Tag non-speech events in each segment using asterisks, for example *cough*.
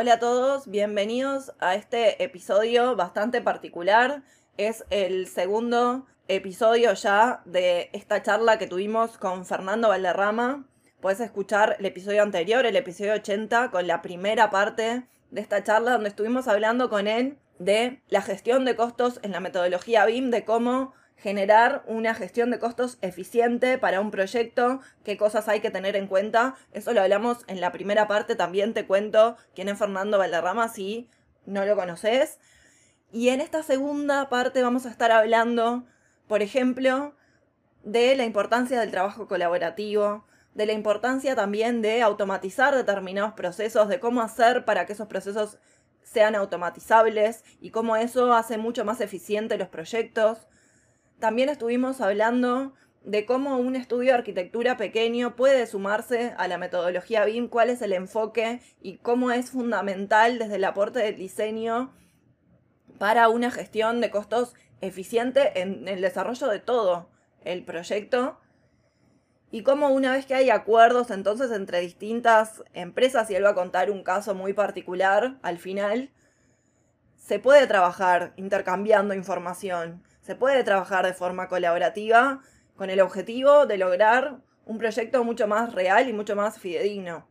Hola a todos, bienvenidos a este episodio bastante particular. Es el segundo episodio ya de esta charla que tuvimos con Fernando Valderrama. Puedes escuchar el episodio anterior, el episodio 80, con la primera parte de esta charla donde estuvimos hablando con él de la gestión de costos en la metodología BIM, de cómo generar una gestión de costos eficiente para un proyecto, qué cosas hay que tener en cuenta. Eso lo hablamos en la primera parte, también te cuento quién es Fernando Valderrama si no lo conoces. Y en esta segunda parte vamos a estar hablando, por ejemplo, de la importancia del trabajo colaborativo, de la importancia también de automatizar determinados procesos, de cómo hacer para que esos procesos sean automatizables y cómo eso hace mucho más eficiente los proyectos. También estuvimos hablando de cómo un estudio de arquitectura pequeño puede sumarse a la metodología BIM, cuál es el enfoque y cómo es fundamental desde el aporte del diseño para una gestión de costos eficiente en el desarrollo de todo el proyecto. Y cómo una vez que hay acuerdos entonces entre distintas empresas, y él va a contar un caso muy particular al final, se puede trabajar intercambiando información se puede trabajar de forma colaborativa con el objetivo de lograr un proyecto mucho más real y mucho más fidedigno.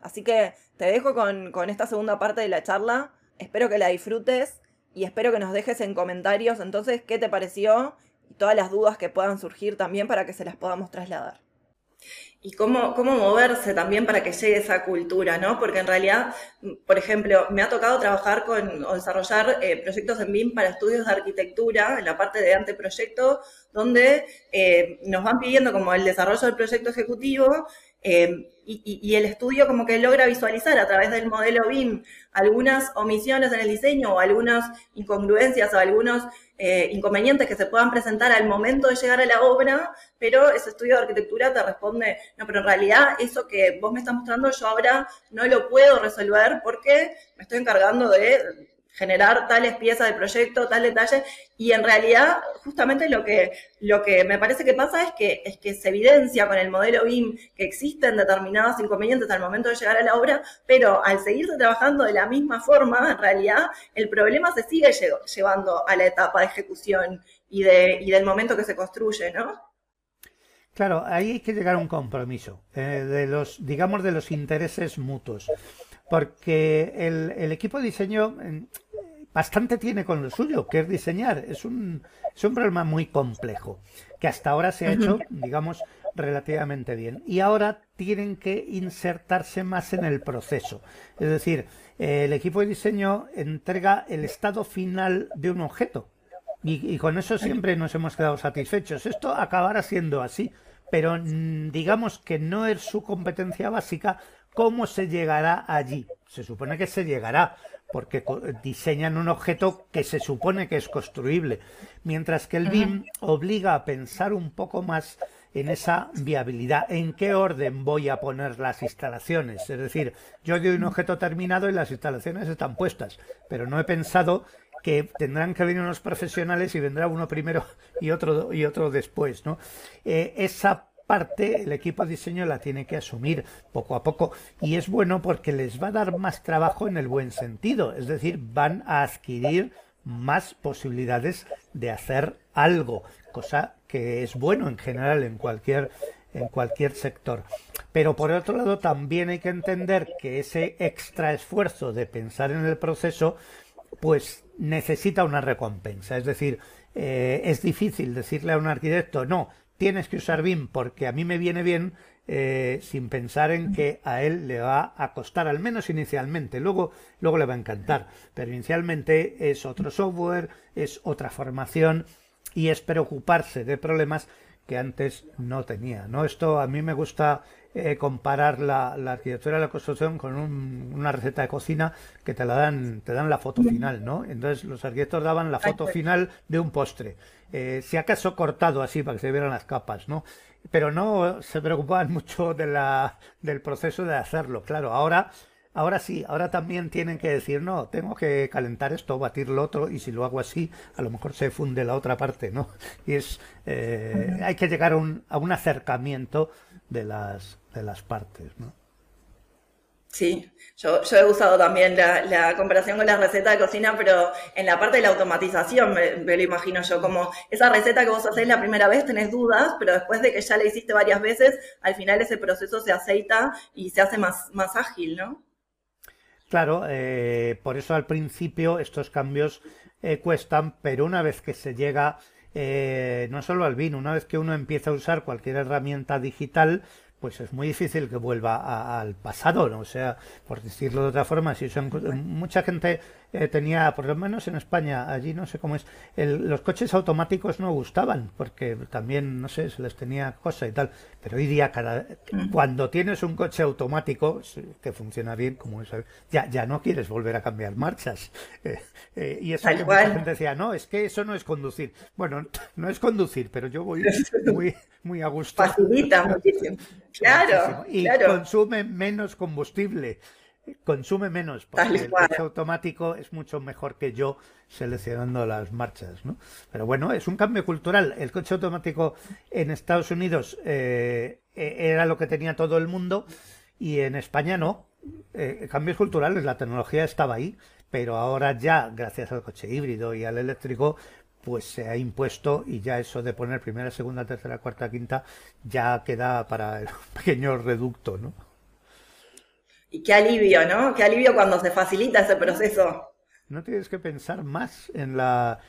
Así que te dejo con, esta segunda parte de la charla. Espero que la disfrutes y espero que nos dejes en comentarios entonces qué te pareció y todas las dudas que puedan surgir también para que se las podamos trasladar y cómo, cómo moverse también para que llegue esa cultura, ¿no? Porque en realidad, por ejemplo, me ha tocado trabajar con o desarrollar eh, proyectos en BIM para estudios de arquitectura, en la parte de anteproyecto, donde eh, nos van pidiendo como el desarrollo del proyecto ejecutivo eh, y, y, el estudio como que logra visualizar a través del modelo BIM algunas omisiones en el diseño o algunas incongruencias o algunos eh, inconvenientes que se puedan presentar al momento de llegar a la obra, pero ese estudio de arquitectura te responde, no, pero en realidad eso que vos me estás mostrando yo ahora no lo puedo resolver porque me estoy encargando de generar tales piezas del proyecto, tal detalle, y en realidad justamente lo que, lo que me parece que pasa es que, es que se evidencia con el modelo BIM que existen determinados inconvenientes al momento de llegar a la obra, pero al seguirse trabajando de la misma forma, en realidad el problema se sigue llevando a la etapa de ejecución y, de, y del momento que se construye, ¿no? Claro, ahí hay que llegar a un compromiso eh, de los, digamos, de los intereses mutuos porque el, equipo de diseño bastante tiene con lo suyo, que es diseñar. Es un, es un problema muy complejo, que hasta ahora se ha hecho, digamos, relativamente bien. Y ahora tienen que insertarse más en el proceso. Es decir, el equipo de diseño entrega el estado final de un objeto. Y, y, con eso siempre nos hemos quedado satisfechos. Esto acabará siendo así, pero mm, digamos que no es su competencia básica ¿Cómo se llegará allí? Se supone que se llegará, porque diseñan un objeto que se supone que es construible, mientras que el BIM obliga a pensar un poco más en esa viabilidad, en qué orden voy a poner las instalaciones. Es decir, yo doy un objeto terminado y las instalaciones están puestas, pero no he pensado que tendrán que venir unos profesionales y vendrá uno primero y otro y otro después, ¿no? Eh, esa parte el equipo de diseño la tiene que asumir poco a poco y es bueno porque les va a dar más trabajo en el buen sentido, es decir, van a adquirir más posibilidades de hacer algo, cosa que es bueno en general en cualquier en cualquier sector. Pero por otro lado también hay que entender que ese extra esfuerzo de pensar en el proceso pues necesita una recompensa. Es decir, eh, es difícil decirle a un arquitecto, no, tienes que usar BIM porque a mí me viene bien eh, sin pensar en que a él le va a costar, al menos inicialmente, luego, luego le va a encantar, pero inicialmente es otro software, es otra formación y es preocuparse de problemas que antes no tenía. ¿no? Esto a mí me gusta eh, comparar la, arquitectura de la construcción con una receta de cocina que te la dan, te dan la foto final, ¿no? Entonces los arquitectos daban la foto final de un postre, eh, si acaso cortado así para que se vieran las capas, ¿no? Pero no se preocupaban *laughs* mucho de la, del proceso de hacerlo. Claro, ahora Ahora sí, ahora también tienen que decir, no, tengo que calentar esto, batir lo otro, y si lo hago así, a lo mejor se funde la otra parte, ¿no? *laughs* Y es, eh, hay que llegar a un, a un acercamiento de las, de las partes, ¿no? Sí, yo, he usado también la, comparación con la receta de cocina, pero en la parte de la automatización me, lo imagino yo, como esa receta que vos hacés la primera vez tenés dudas, pero después de que ya la hiciste varias veces, al final ese proceso se aceita y se hace más, más ágil, ¿no? Claro, eh, por eso al principio estos cambios eh, cuestan, pero una vez que se llega, eh, no solo al vino, una vez que uno empieza a usar cualquier herramienta digital, pues es muy difícil que vuelva al pasado, ¿no? O sea, por decirlo de otra forma, si mucha gente eh, tenía, por lo menos en España, allí no sé cómo es, los coches automáticos no gustaban, porque también, no sé, se les tenía cosa y tal, pero hoy día cada, mm. cuando tienes un coche automático que funciona bien, como es, ya, ya no quieres volver a cambiar marchas. *laughs* Eh, eh, y eso mucha gente decía, no, es que eso no es conducir. Bueno, *laughs* no es conducir, pero yo voy muy, muy a gusto. Facilita *laughs* muchísimo. Claro. Y consume menos combustible consume menos, porque el coche automático es mucho mejor que yo seleccionando las marchas, ¿no? Pero bueno, es un cambio cultural. El coche automático en Estados Unidos eh, e-, era lo que tenía todo el mundo y en España no. Eh, cambios culturales, la tecnología estaba ahí, pero ahora ya, gracias al coche híbrido y al eléctrico, pues se ha impuesto y ya eso de poner primera, segunda, tercera, cuarta, quinta ya queda para el *laughs* pequeño reducto, ¿no? Y qué alivio, ¿no? Qué alivio cuando se facilita ese proceso. No tienes que pensar más en la,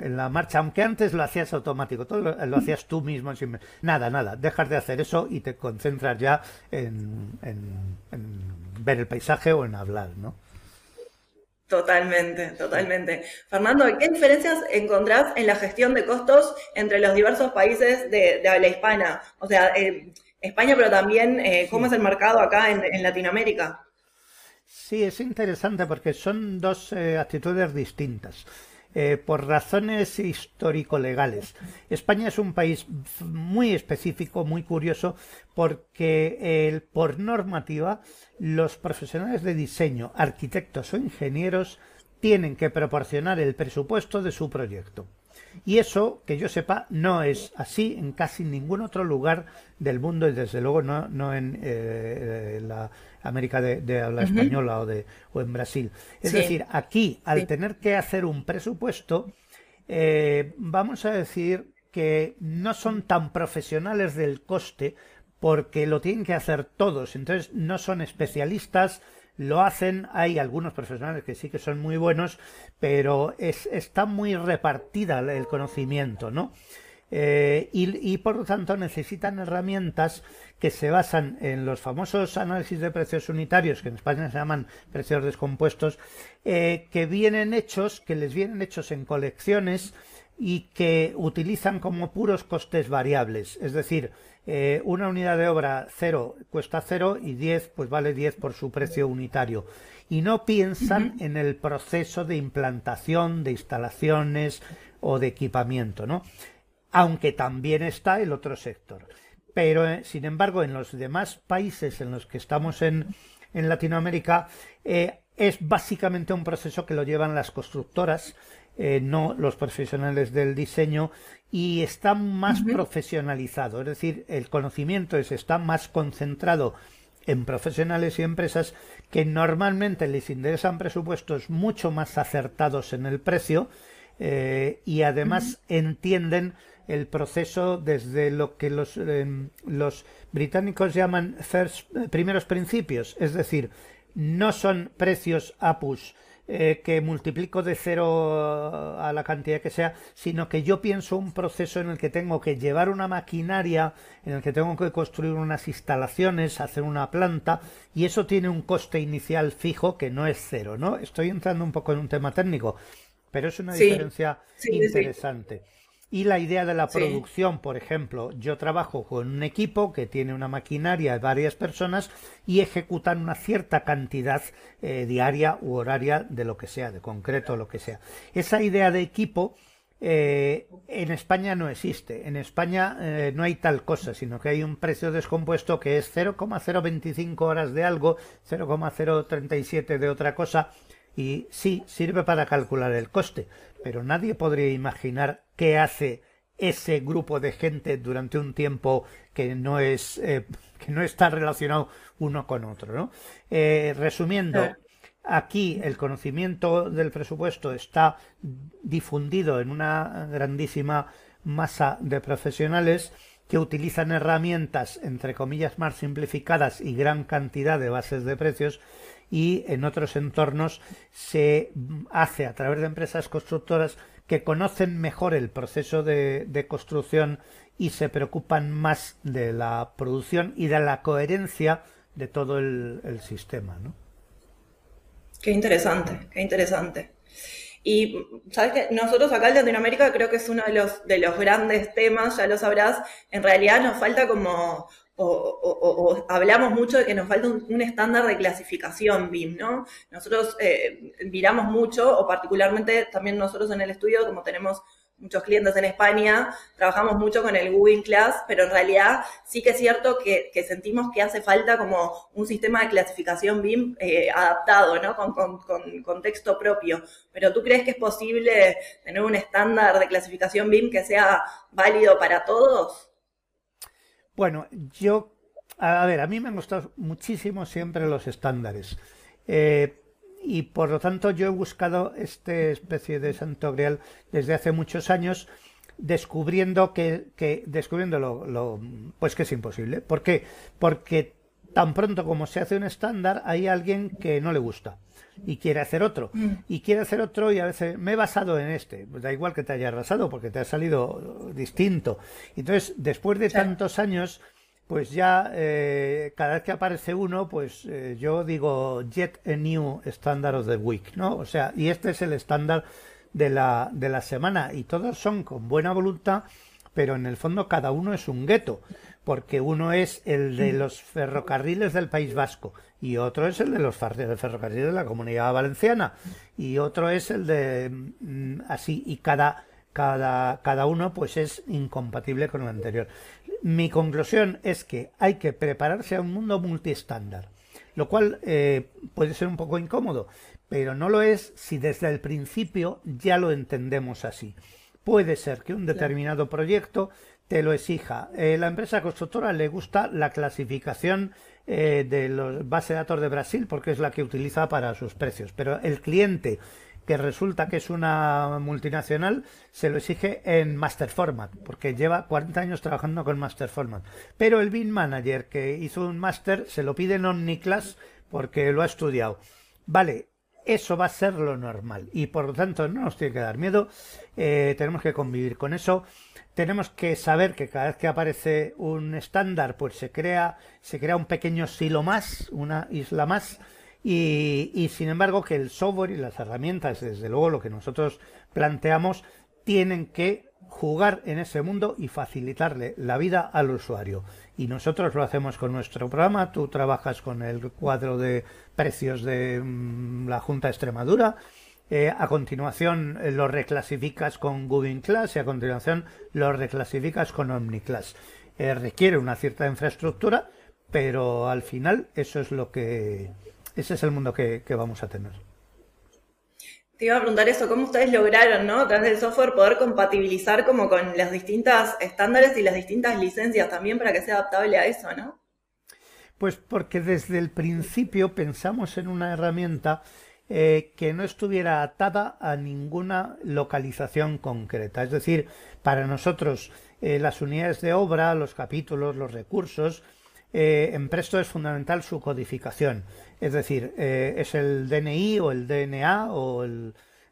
en la marcha, aunque antes lo hacías automático, todo lo, hacías tú mismo. Sin, nada, nada, dejas de hacer eso y te concentras ya en, en, ver el paisaje o en hablar, ¿no? Totalmente, totalmente. Fernando, ¿qué diferencias encontrás en la gestión de costos entre los diversos países de, habla hispana? O sea, eh, España, pero también eh, cómo es el mercado acá en, Latinoamérica. Sí, es interesante porque son dos eh, actitudes distintas. Eh, por razones histórico-legales. España es un país muy específico, muy curioso, porque por normativa los profesionales de diseño, arquitectos o ingenieros tienen que proporcionar el presupuesto de su proyecto. Y eso, que yo sepa, no es así en casi ningún otro lugar del mundo y desde luego no, no en eh, la América de, habla española o, de, o en Brasil. Es decir, aquí, al tener que hacer un presupuesto, eh, vamos a decir que no son tan profesionales del coste porque lo tienen que hacer todos. Entonces no son especialistas lo hacen, hay algunos profesionales que sí que son muy buenos, pero es, está muy repartida el conocimiento, ¿no? Eh, y, por lo tanto necesitan herramientas que se basan en los famosos análisis de precios unitarios, que en España se llaman precios descompuestos, eh, que vienen hechos, que les vienen hechos en colecciones y que utilizan como puros costes variables. Es decir, eh, una unidad de obra cero cuesta cero y 10 pues vale 10 por su precio unitario. Y no piensan en el proceso de implantación de instalaciones o de equipamiento, ¿no? Aunque también está el otro sector. Pero, eh, sin embargo, en los demás países en los que estamos en, en Latinoamérica, eh, es básicamente un proceso que lo llevan las constructoras, no los profesionales del diseño y está más profesionalizado, es decir, el conocimiento está más concentrado en profesionales y empresas que normalmente les interesan presupuestos mucho más acertados en el precio eh, y además entienden el proceso desde lo que los, em, los británicos llaman first, eh, primeros principios, es decir, no son precios apus eh, que multiplico de cero a la cantidad que sea, sino que yo pienso un proceso en el que tengo que llevar una maquinaria, en el que tengo que construir unas instalaciones, hacer una planta, y eso tiene un coste inicial fijo que no es cero, ¿no? Estoy entrando un poco en un tema técnico, pero es una diferencia interesante. Y la idea de la producción, por ejemplo, yo trabajo con un equipo que tiene una maquinaria de varias personas y ejecutan una cierta cantidad eh, diaria u horaria de lo que sea, de concreto lo que sea. Esa idea de equipo eh, en España no existe. En España eh, no hay tal cosa, sino que hay un precio descompuesto que es 0,025 horas de algo, 0,037 de otra cosa, y sí, sirve para calcular el coste, pero nadie podría imaginar qué hace ese grupo de gente durante un tiempo que no es eh, que no está relacionado uno con otro, ¿no? Eh, resumiendo, aquí el conocimiento del presupuesto está difundido en una grandísima masa de profesionales que utilizan herramientas entre comillas más simplificadas y gran cantidad de bases de precios y en otros entornos se hace a través de empresas constructoras que conocen mejor el proceso de, construcción y se preocupan más de la producción y de la coherencia de todo el, sistema. ¿no? Qué interesante, qué interesante. Y sabes que nosotros acá en Latinoamérica creo que es uno de los, de los grandes temas, ya lo sabrás, en realidad nos falta como o, hablamos mucho de que nos falta un, estándar de clasificación BIM, ¿no? Nosotros eh, miramos mucho, o particularmente también nosotros en el estudio, como tenemos muchos clientes en España, trabajamos mucho con el Google Class, pero en realidad sí que es cierto que, sentimos que hace falta como un sistema de clasificación BIM eh, adaptado, ¿no? Con, con, con, texto propio. Pero ¿tú crees que es posible tener un estándar de clasificación BIM que sea válido para todos? Bueno, yo, a ver, a mí me han gustado muchísimo siempre los estándares. Eh, y por lo tanto yo he buscado esta especie de santo grial desde hace muchos años descubriendo que, que descubriendo lo, pues que es imposible. ¿Por qué? Porque tan pronto como se hace un estándar hay alguien que no le gusta y quiere hacer otro mm. y quiere hacer otro y a veces me he basado en este pues da igual que te haya arrasado porque te ha salido distinto entonces después de tantos años pues ya eh, cada vez que aparece uno pues eh, yo digo jet a new standard of the week no o sea y este es el estándar de la de la semana y todos son con buena voluntad pero en el fondo cada uno es un gueto porque uno es el de mm. los ferrocarriles del País Vasco y otro es el de los ferrocarriles de la Comunidad Valenciana y otro es el de mm, así y cada cada cada uno pues es incompatible con el anterior. Mi conclusión es que hay que prepararse a un mundo multiestándar, lo cual eh, puede ser un poco incómodo, pero no lo es si desde el principio ya lo entendemos así. Puede ser que un determinado proyecto te lo exija. Eh, la empresa constructora le gusta la clasificación eh, de los base de datos de Brasil porque es la que utiliza para sus precios. Pero el cliente que resulta que es una multinacional, se lo exige en Master Format, porque lleva 40 años trabajando con Master Format. Pero el BIM Manager que hizo un Master se lo pide en Omniclass porque lo ha estudiado. Vale, eso va a ser lo normal y por lo tanto no nos tiene que dar miedo, eh, tenemos que convivir con eso tenemos que saber que cada vez que aparece un estándar, pues se crea, se crea un pequeño silo más, una isla más, y, y, sin embargo que el software y las herramientas, desde luego lo que nosotros planteamos, tienen que jugar en ese mundo y facilitarle la vida al usuario. Y nosotros lo hacemos con nuestro programa, tú trabajas con el cuadro de precios de mm, la Junta Extremadura, eh, a continuación eh, lo reclasificas con Google Class y a continuación lo reclasificas con OmniClass. Eh, requiere una cierta infraestructura, pero al final eso es lo que ese es el mundo que, vamos a tener. Te iba a preguntar eso, ¿cómo ustedes lograron, ¿no? A través del software poder compatibilizar como con las distintas estándares y las distintas licencias también para que sea adaptable a eso, ¿no? Pues porque desde el principio pensamos en una herramienta eh, que no estuviera atada a ninguna localización concreta. Es decir, para nosotros eh, las unidades de obra, los capítulos, los recursos, eh, en Presto es fundamental su codificación. Es decir, es el DNI o el DNA o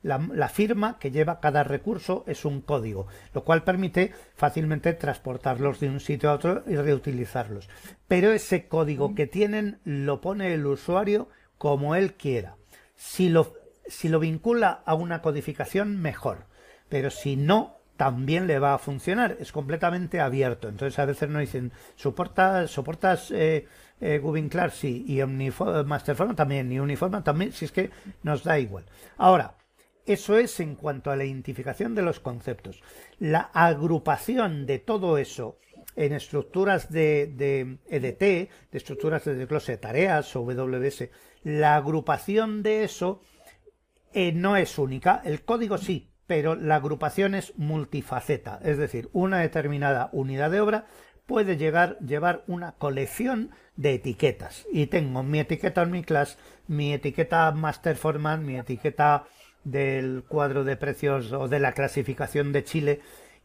la, firma que lleva cada recurso es un código, lo cual permite fácilmente transportarlos de un sitio a otro y reutilizarlos. Pero ese código que tienen lo pone el usuario como él quiera. Si lo, si lo vincula a una codificación, mejor. Pero si no, también le va a funcionar. Es completamente abierto. Entonces a veces nos dicen, ¿soportas, soportas eh, eh Clark? Sí. Y Masterform también. Y Uniforma también. Si es que nos da igual. Ahora, eso es en cuanto a la identificación de los conceptos. La agrupación de todo eso en estructuras de, EDT, de estructuras de desglose de tareas o WS, la agrupación de eso eh, no es única. El código sí, pero la agrupación es multifaceta. Es decir, una determinada unidad de obra puede llegar, llevar una colección de etiquetas. Y tengo mi etiqueta en mi etiqueta Master Format, mi etiqueta del cuadro de precios o de la clasificación de Chile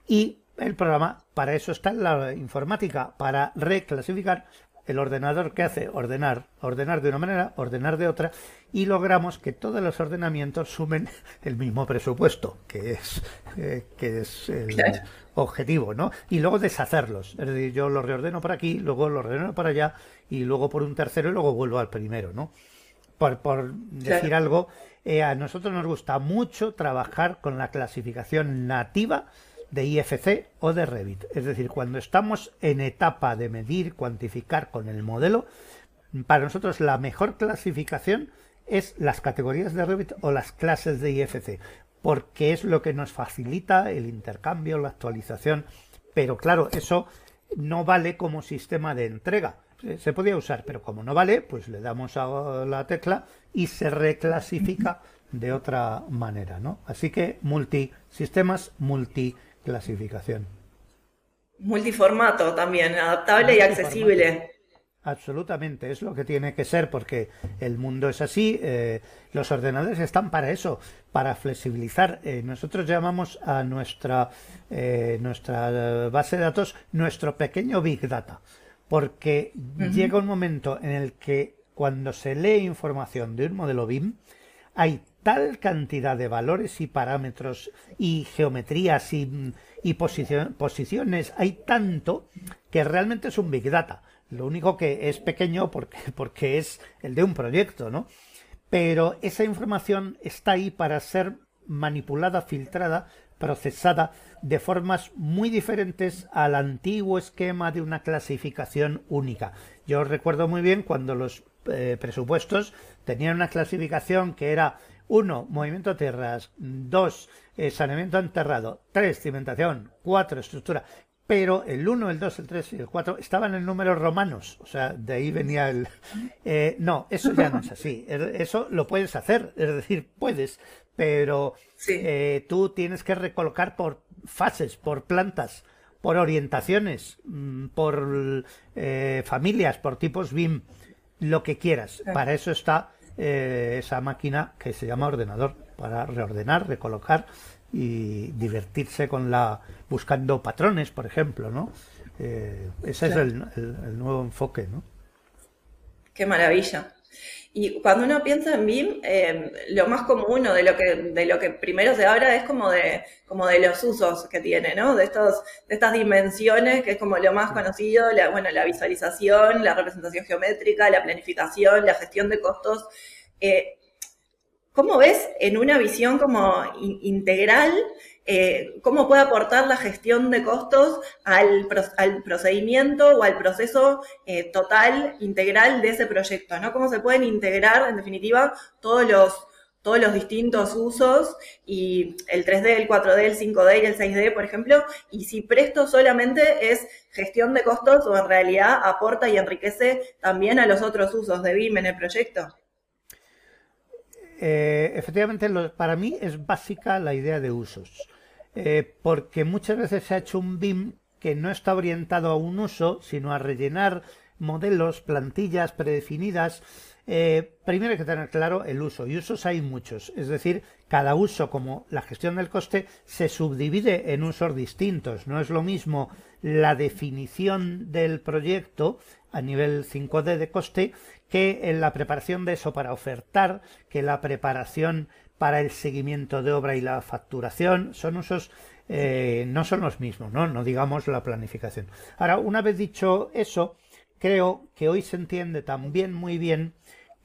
y el programa para eso está la informática, para reclasificar el ordenador que hace ordenar, ordenar de una manera, ordenar de otra, y logramos que todos los ordenamientos sumen *laughs* el mismo presupuesto, que es, eh, que es el objetivo, ¿no? Y luego deshacerlos. Es decir, yo lo reordeno por aquí, luego lo reordeno para allá, y luego por un tercero, y luego vuelvo al primero, ¿no? Por, por decir algo, eh, a nosotros nos gusta mucho trabajar con la clasificación nativa de IFC o de Revit. Es decir, cuando estamos en etapa de medir, cuantificar con el modelo, para nosotros la mejor clasificación es las categorías de Revit o las clases de IFC, porque es lo que nos facilita el intercambio, la actualización. Pero claro, eso no vale como sistema de entrega. Se podía usar, pero como no vale, pues le damos a la tecla y se reclasifica de otra manera, ¿no? Así que multisistemas, multi clasificación. Multiformato también, adaptable y accesible. Absolutamente, es lo que tiene que ser porque el mundo es así, eh, los ordenadores están para eso, para flexibilizar. Eh, nosotros llamamos a nuestra, eh, nuestra base de datos nuestro pequeño Big Data, porque llega un momento en el que cuando se lee información de un modelo BIM, hay tal cantidad de valores y parámetros y geometrías y, posiciones, hay tanto que realmente es un Big Data. Lo único que es pequeño *laughs* porque, es el de un proyecto, ¿no? Pero esa información está ahí para ser manipulada, filtrada, procesada de formas muy diferentes al antiguo esquema de una clasificación única. Yo recuerdo muy bien cuando los eh, presupuestos tenían una clasificación que era uno, movimiento tierras. Dos, eh, saneamiento enterrado. Tres, cimentación. Cuatro, estructura. Pero el 1, el 2, el 3 y el 4 estaban en números romanos. O sea, de ahí venía el... Eh, no, eso ya no es así. Eso lo puedes hacer. Es decir, puedes. Pero eh, tú tienes que recolocar por fases, por plantas, por orientaciones, mm, por familias, por tipos BIM, lo que quieras. Para eso está eh, esa máquina que se llama ordenador para reordenar, recolocar y divertirse con la buscando patrones, por ejemplo, ¿no? Eh, ese es el, nuevo enfoque, ¿no? Qué maravilla. Y cuando uno piensa en BIM, eh, lo más común de lo que de lo que primero se habla es como de como de los usos que tiene, ¿no? De estos de estas dimensiones que es como lo más conocido, la, bueno, la visualización, la representación geométrica, la planificación, la gestión de costos. Eh, ¿Cómo ves en una visión como integral eh, cómo puede aportar la gestión de costos al, procedimiento o al proceso eh, total, integral de ese proyecto, ¿no? Cómo se pueden integrar, en definitiva, todos los, todos los distintos usos y el 3D, el 4D, el 5D y el 6D, por ejemplo, y si Presto solamente es gestión de costos o en realidad aporta y enriquece también a los otros usos de BIM en el proyecto. Eh, efectivamente, para mí es básica la idea de usos. Eh, porque muchas veces se ha hecho un BIM que no está orientado a un uso, sino a rellenar modelos, plantillas predefinidas. Eh, primero hay que tener claro el uso, y usos hay muchos, es decir, cada uso, como la gestión del coste, se subdivide en usos distintos. No es lo mismo la definición del proyecto a nivel 5D de coste que en la preparación de eso para ofertar, que la preparación para el seguimiento de obra y la facturación son usos eh, no son los mismos, ¿no? No digamos la planificación. Ahora, una vez dicho eso, creo que hoy se entiende también muy bien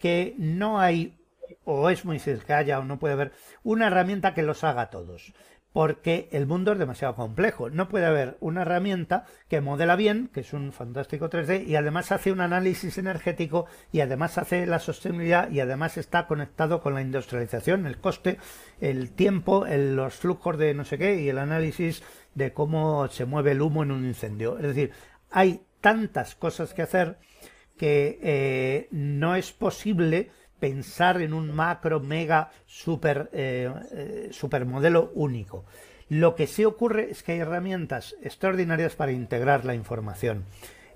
que no hay, o es muy difícil que haya o no puede haber, una herramienta que los haga todos. Porque el mundo es demasiado complejo. No puede haber una herramienta que modela bien, que es un fantástico 3D, y además hace un análisis energético, y además hace la sostenibilidad, y además está conectado con la industrialización, el coste, el tiempo, los flujos de no sé qué, y el análisis de cómo se mueve el humo en un incendio. Es decir, hay tantas cosas que hacer que eh, no es posible pensar en un macro, mega, super, eh, eh, super modelo único. Lo que sí ocurre es que hay herramientas extraordinarias para integrar la información.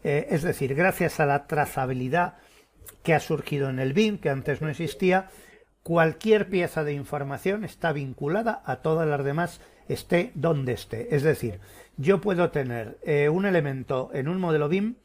Eh, es decir, gracias a la trazabilidad que ha surgido en el BIM, que antes no existía, cualquier pieza de información está vinculada a todas las demás, esté donde esté. Es decir, yo puedo tener un elemento en un modelo BIM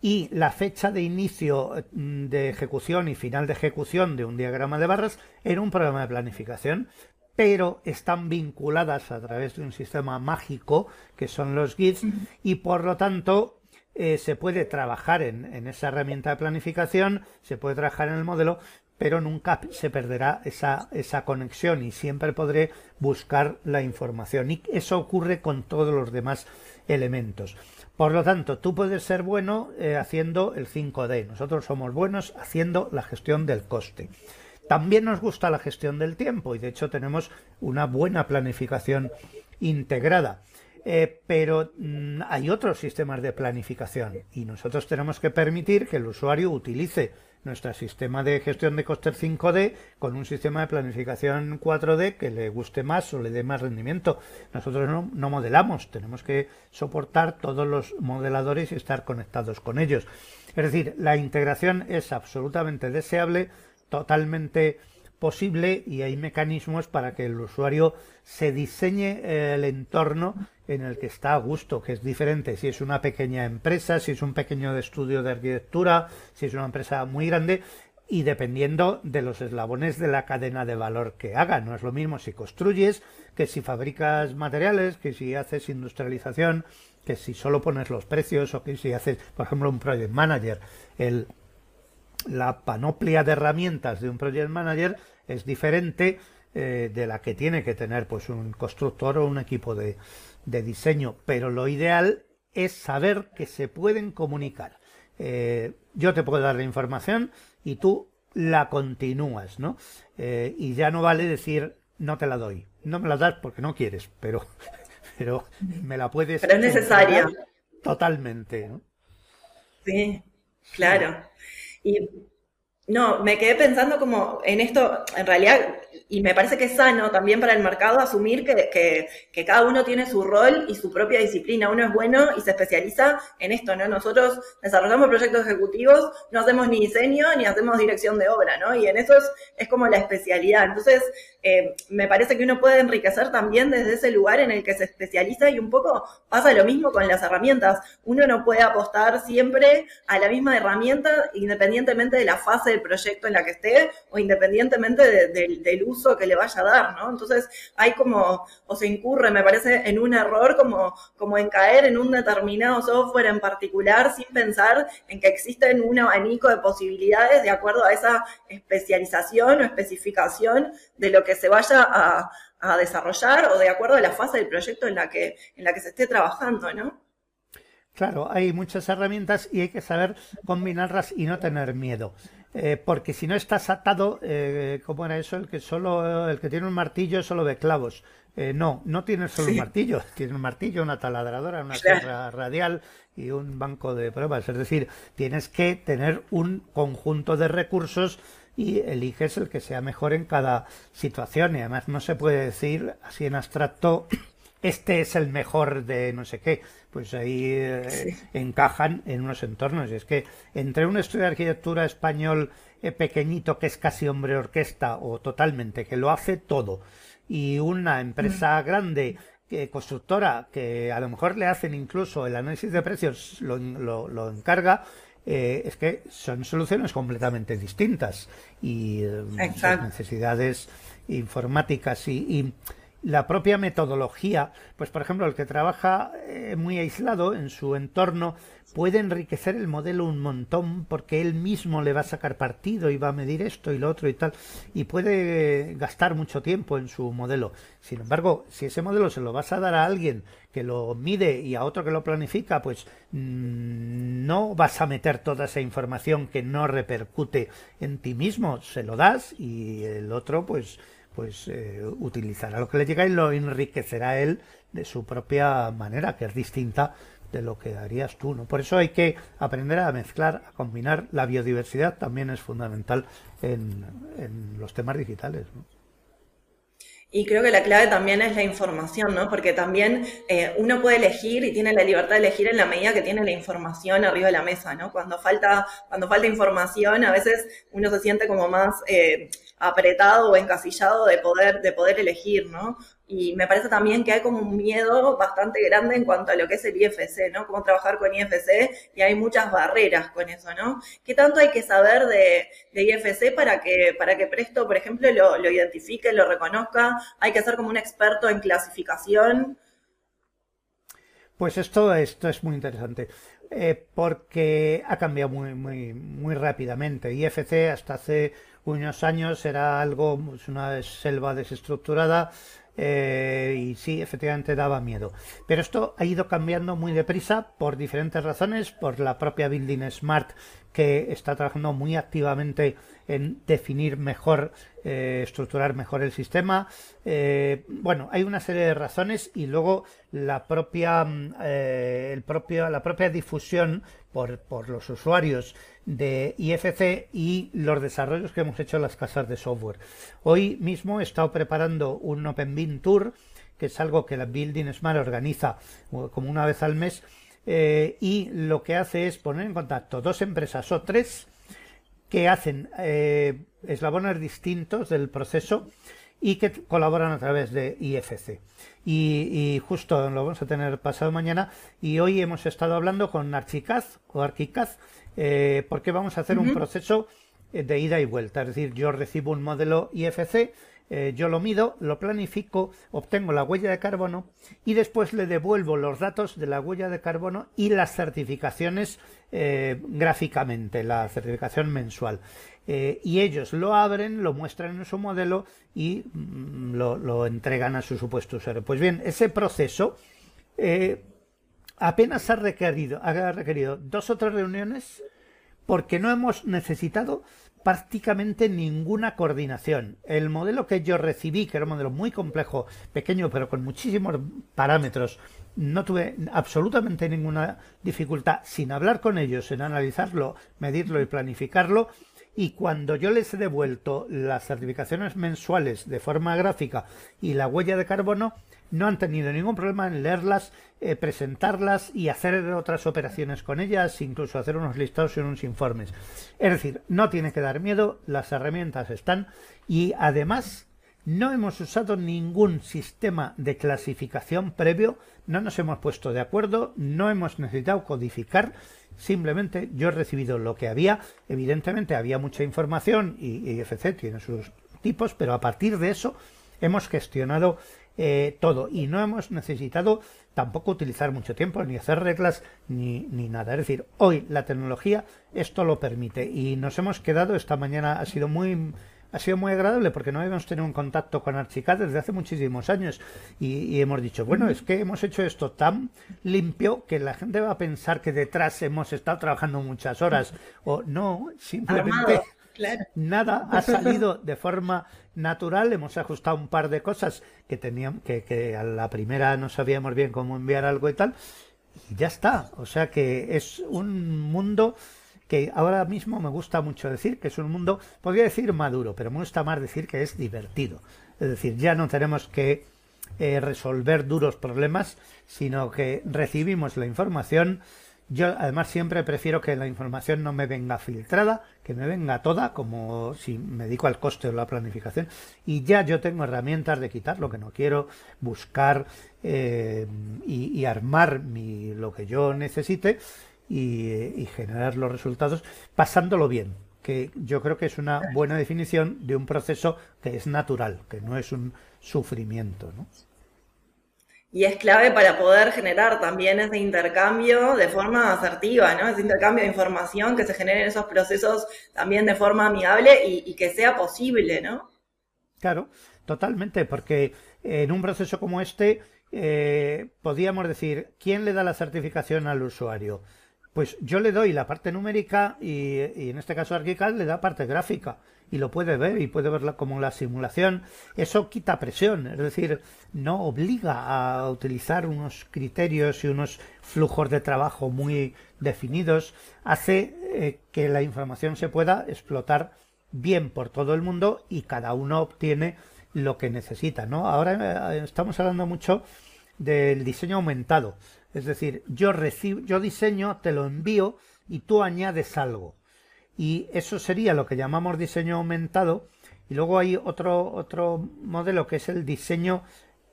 y la fecha de inicio mm, de ejecución y final de ejecución de un diagrama de barras en un programa de planificación, pero están vinculadas a través de un sistema mágico que son los GIFs y por lo tanto eh, se puede trabajar en, esa herramienta de planificación, se puede trabajar en el modelo, pero nunca se perderá esa, esa conexión y siempre podré buscar la información. Y eso ocurre con todos los demás elementos. Por lo tanto, tú puedes ser bueno eh, haciendo el 5D. Nosotros somos buenos haciendo la gestión del coste. También nos gusta la gestión del tiempo y de hecho tenemos una buena planificación integrada. Eh, pero mm, hay otros sistemas de planificación y nosotros tenemos que permitir que el usuario utilice nuestro sistema de gestión de costes 5D con un sistema de planificación 4D que le guste más o le dé más rendimiento. Nosotros no, no modelamos, tenemos que soportar todos los modeladores y estar conectados con ellos. Es decir, la integración es absolutamente deseable, totalmente posible y hay mecanismos para que el usuario se diseñe el entorno en el que está a gusto, que es diferente si es una pequeña empresa, si es un pequeño estudio de arquitectura, si es una empresa muy grande y dependiendo de los eslabones de la cadena de valor que haga. No es lo mismo si construyes que si fabricas materiales, que si haces industrialización, que si solo pones los precios o que si haces, por ejemplo, un project manager. El, la panoplia de herramientas de un project manager es diferente eh, de la que tiene que tener pues un constructor o un equipo de, diseño. Pero lo ideal es saber que se pueden comunicar. Eh, yo te puedo dar la información y tú la continúas no eh, y ya no vale decir no te la doy no me la das porque no quieres pero *laughs* pero me la puedes pero es necesaria totalmente ¿no? sí claro y no, me quedé pensando como en esto, en realidad, y me parece que es sano también para el mercado asumir que, que, cada uno tiene su rol y su propia disciplina. Uno es bueno y se especializa en esto, ¿no? Nosotros desarrollamos proyectos ejecutivos, no hacemos ni diseño ni hacemos dirección de obra, ¿no? Y en eso es, es como la especialidad. Entonces, eh, me parece que uno puede enriquecer también desde ese lugar en el que se especializa y un poco pasa lo mismo con las herramientas. Uno no puede apostar siempre a la misma herramienta independientemente de la fase del proyecto en la que esté o independientemente del uso que le vaya a dar, ¿no? Entonces hay como, o se incurre, me parece, en un error como, como en caer en un determinado software en particular sin pensar en que existen un abanico de posibilidades de acuerdo a esa especialización o especificación de lo que se vaya a, desarrollar o de acuerdo a la fase del proyecto en la que, en la que se esté trabajando, ¿no? Claro, hay muchas herramientas y hay que saber combinarlas y no tener miedo. Eh, porque si no estás atado, eh, ¿cómo era eso? El que solo, el que tiene un martillo solo ve clavos. Eh, no, no tienes solo un martillo, *laughs* tienes un martillo, una taladradora, una sierra radial y un banco de pruebas. Es decir, tienes que tener un conjunto de recursos y eliges el que sea mejor en cada situación. Y además no se puede decir así en abstracto, este es el mejor de no sé qué. Pues ahí eh, encajan en unos entornos. Y es que entre un estudio de arquitectura español eh, pequeñito que es casi hombre orquesta o totalmente, que lo hace todo, y una empresa mm. grande constructora que a lo mejor le hacen incluso el análisis de precios lo, lo encarga eh, es que son soluciones completamente distintas y eh, las necesidades informáticas y, la propia metodología, pues por ejemplo, el que trabaja eh, muy aislado en su entorno puede enriquecer el modelo un montón porque él mismo le va a sacar partido y va a medir esto y lo otro y tal y puede gastar mucho tiempo en su modelo. Sin embargo, si ese modelo se lo vas a dar a alguien que lo mide y a otro que lo planifica, pues mm, no vas a meter toda esa información que no repercute en ti mismo, se lo das y el otro pues pues eh, utilizará lo que le llega y lo enriquecerá él de su propia manera, que es distinta de lo que harías tú, ¿no? Por eso hay que aprender a mezclar, a combinar. La biodiversidad también es fundamental en, los temas digitales, ¿no? Y creo que la clave también es la información, ¿no? Porque también eh, uno puede elegir y tiene la libertad de elegir en la medida que tiene la información arriba de la mesa, ¿no? Cuando falta, cuando falta información, a veces uno se siente como más eh, apretado o encasillado de poder, de poder elegir, ¿no? Y me parece también que hay como un miedo bastante grande en cuanto a lo que es el IFC, ¿no? Cómo trabajar con IFC y hay muchas barreras con eso, ¿no? ¿Qué tanto hay que saber de, IFC para que, para que Presto, por ejemplo, lo, lo identifique, lo reconozca? ¿Hay que ser como un experto en clasificación? Pues esto, esto es muy interesante. Eh, porque ha cambiado muy, muy, muy rápidamente. IFC hasta hace unos años era algo, pues, una selva desestructurada, eh, y sí, efectivamente daba miedo. Pero esto ha ido cambiando muy deprisa por diferentes razones, por la propia Building Smart que está trabajando muy activamente en definir mejor, eh, estructurar mejor el sistema. Eh, bueno, hay una serie de razones y luego la propia, mm, el propio, la propia difusión por, por los usuarios de IFC y los desarrollos que hemos hecho en las casas de software. Hoy mismo he estado preparando un Open Tour, que es algo que la Building Smart organiza como una vez al mes, eh, y lo que hace es poner en contacto dos empresas o tres que hacen eh, eslabones distintos del proceso y que colaboran a través de IFC. Y, justo lo vamos a tener pasado mañana y hoy hemos estado hablando con Archicaz o Archicaz eh, porque vamos a hacer un proceso eh, de ida y vuelta. Es decir, yo recibo un modelo IFC, eh, yo lo mido, lo planifico, obtengo la huella de carbono y después le devuelvo los datos de la huella de carbono y las certificaciones gráficamente, la certificación mensual. y ellos lo abren, lo muestran en su modelo y mm, lo, entregan a su supuesto usuario. Pues bien, ese proceso apenas ha requerido, ha requerido dos o tres reuniones porque no hemos necesitado prácticamente ninguna coordinación. El modelo que yo recibí, que era un modelo muy complejo, pequeño, pero con muchísimos parámetros, no tuve absolutamente ninguna dificultad sin hablar con ellos, en analizarlo, medirlo y planificarlo. Y cuando yo les he devuelto las certificaciones mensuales de forma gráfica y la huella de carbono, no han tenido ningún problema en leerlas, eh, presentarlas y hacer otras operaciones con ellas, incluso hacer unos listados y unos informes. Es decir, no tiene que dar miedo, las herramientas están y además no hemos usado ningún sistema de clasificación previo, no nos hemos puesto de acuerdo, no hemos necesitado codificar, simplemente yo he recibido lo que había, evidentemente había mucha información y IFC tiene sus tipos, pero a partir de eso hemos gestionado eh, todo. Y no hemos necesitado tampoco utilizar mucho tiempo ni hacer reglas ni, ni nada. Es decir, hoy la tecnología esto lo permite. Y nos hemos quedado esta mañana ha sido muy ha sido muy agradable porque no habíamos tenido un contacto con Archicad desde hace muchísimos años y, hemos dicho, bueno, es que hemos hecho esto tan limpio que la gente va a pensar que detrás hemos estado trabajando muchas horas o no, simplemente Nada ha *laughs* salido de forma natural. Hemos ajustado un par de cosas que teníamos, que, que a la primera no sabíamos bien cómo enviar algo y tal. Y ya está. O sea que es un mundo que ahora mismo me gusta mucho decir que es un mundo, podría decir maduro, pero me gusta más decir que es divertido. Es decir, ya no tenemos que eh, resolver duros problemas, sino que recibimos la información, yo además siempre prefiero que la información no me venga filtrada, que me venga toda, como si me dedico al coste o la planificación, y ya yo tengo herramientas de quitar lo que no quiero, buscar eh, y, armar mi, lo que yo necesite y, generar los resultados pasándolo bien, que yo creo que es una buena definición de un proceso que es natural, que no es un sufrimiento. ¿no? Y es clave para poder generar también ese intercambio de forma asertiva, ¿no? Ese intercambio de información que se genere en esos procesos también de forma amigable y, que sea posible, ¿no? Claro, totalmente, porque en un proceso como este eh, podríamos decir, ¿quién le da la certificación al usuario? Pues yo le doy la parte numérica y, en este caso ArchiCAD le da parte gráfica y lo puede ver y puede verla como la simulación. Eso quita presión, es decir, no obliga a utilizar unos criterios y unos flujos de trabajo muy definidos, hace eh, que la información se pueda explotar bien por todo el mundo y cada uno obtiene lo que necesita, ¿no? Ahora eh, estamos hablando mucho del diseño aumentado. Es decir, yo recibo, yo diseño, te lo envío y tú añades algo. Y eso sería lo que llamamos diseño aumentado. Y luego hay otro, otro modelo que es el diseño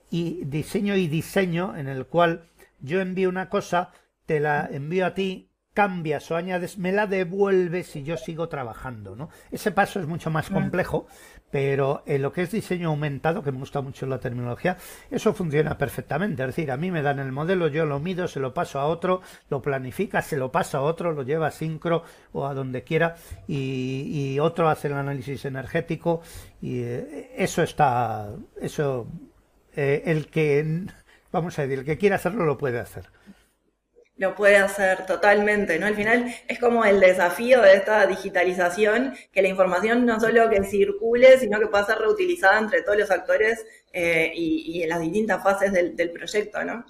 y diseño y diseño, en el cual yo envío una cosa, te la envío a ti, cambias o añades, me la devuelves y yo sigo trabajando, ¿no? Ese paso es mucho más complejo, pero en lo que es diseño aumentado, que me gusta mucho la terminología, eso funciona perfectamente. Es decir, a mí me dan el modelo, yo lo mido, se lo paso a otro, lo planifica, se lo pasa a otro, lo lleva a sincro o a donde quiera y, otro hace el análisis energético y eh, eso está, eso, eh, el que, vamos a decir, el que quiera hacerlo lo puede hacer lo puede hacer totalmente, ¿no? Al final es como el desafío de esta digitalización, que la información no solo que circule, sino que pueda ser reutilizada entre todos los actores eh, y, en las distintas fases del, proyecto, ¿no?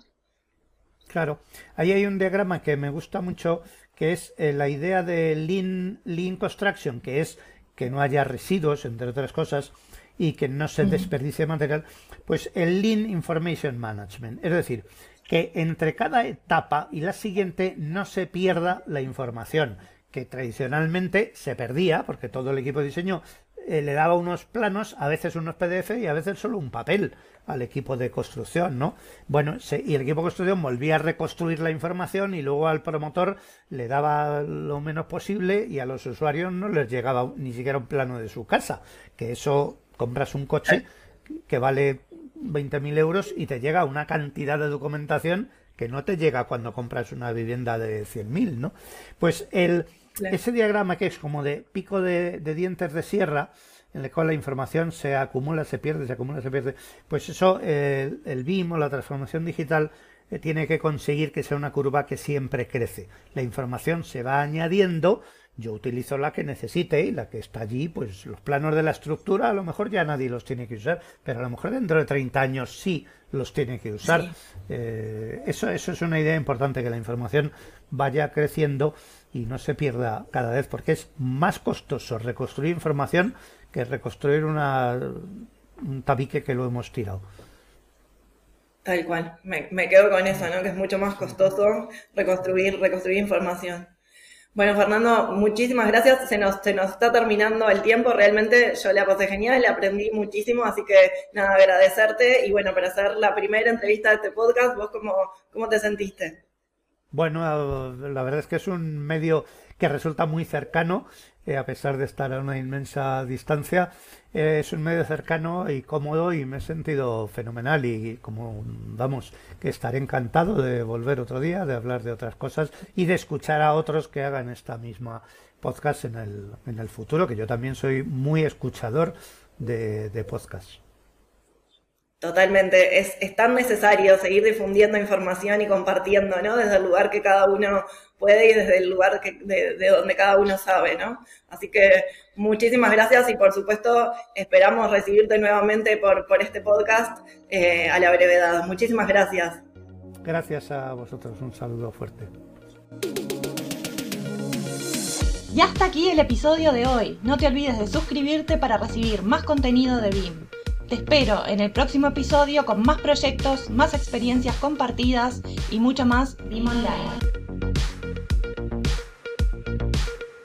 Claro, ahí hay un diagrama que me gusta mucho, que es eh, la idea de lean, lean Construction, que es que no haya residuos, entre otras cosas, y que no se desperdicie material, pues el Lean Information Management. Es decir, que entre cada etapa y la siguiente no se pierda la información, que tradicionalmente se perdía, porque todo el equipo de diseño eh, le daba unos planos, a veces unos PDF y a veces solo un papel al equipo de construcción, ¿no? Bueno, y el equipo de construcción volvía a reconstruir la información y luego al promotor le daba lo menos posible y a los usuarios no les llegaba ni siquiera un plano de su casa, que eso compras un coche que vale 20.000 euros y te llega una cantidad de documentación que no te llega cuando compras una vivienda de 100.000, ¿no? Pues el, ese diagrama que es como de pico de, dientes de sierra, en el cual la información se acumula, se pierde, se acumula, se pierde, pues eso el, el BIM o la transformación digital eh, tiene que conseguir que sea una curva que siempre crece. La información se va añadiendo yo utilizo la que necesite y la que está allí, pues los planos de la estructura a lo mejor ya nadie los tiene que usar, pero a lo mejor dentro de 30 años sí los tiene que usar. Eh, eso, eso es una idea importante, que la información vaya creciendo y no se pierda cada vez, porque es más costoso reconstruir información que reconstruir una, un tabique que lo hemos tirado. Tal cual, me, me quedo con eso, ¿no? Que es mucho más costoso reconstruir, reconstruir información. Bueno, Fernando, muchísimas gracias. Se nos, se nos está terminando el tiempo. Realmente yo la pasé genial, le aprendí muchísimo, así que nada, agradecerte. Y bueno, para hacer la primera entrevista de este podcast, ¿vos cómo, cómo te sentiste? Bueno, la verdad es que es un medio que resulta muy cercano, eh, a pesar de estar a una inmensa distancia. Eh, es un medio cercano y cómodo y me he sentido fenomenal y como vamos, que estaré encantado de volver otro día, de hablar de otras cosas y de escuchar a otros que hagan esta misma podcast en el, en el futuro, que yo también soy muy escuchador de, de podcasts. Totalmente, es, es, tan necesario seguir difundiendo información y compartiendo, ¿no? Desde el lugar que cada uno puede y desde el lugar que, de, donde cada uno sabe, ¿no? Así que muchísimas gracias y por supuesto esperamos recibirte nuevamente por, por este podcast eh, a la brevedad. Muchísimas gracias. Gracias a vosotros, un saludo fuerte. Y hasta aquí el episodio de hoy. No te olvides de suscribirte para recibir más contenido de BIM. Te espero en el próximo episodio con más proyectos, más experiencias compartidas y mucho más BIM Online.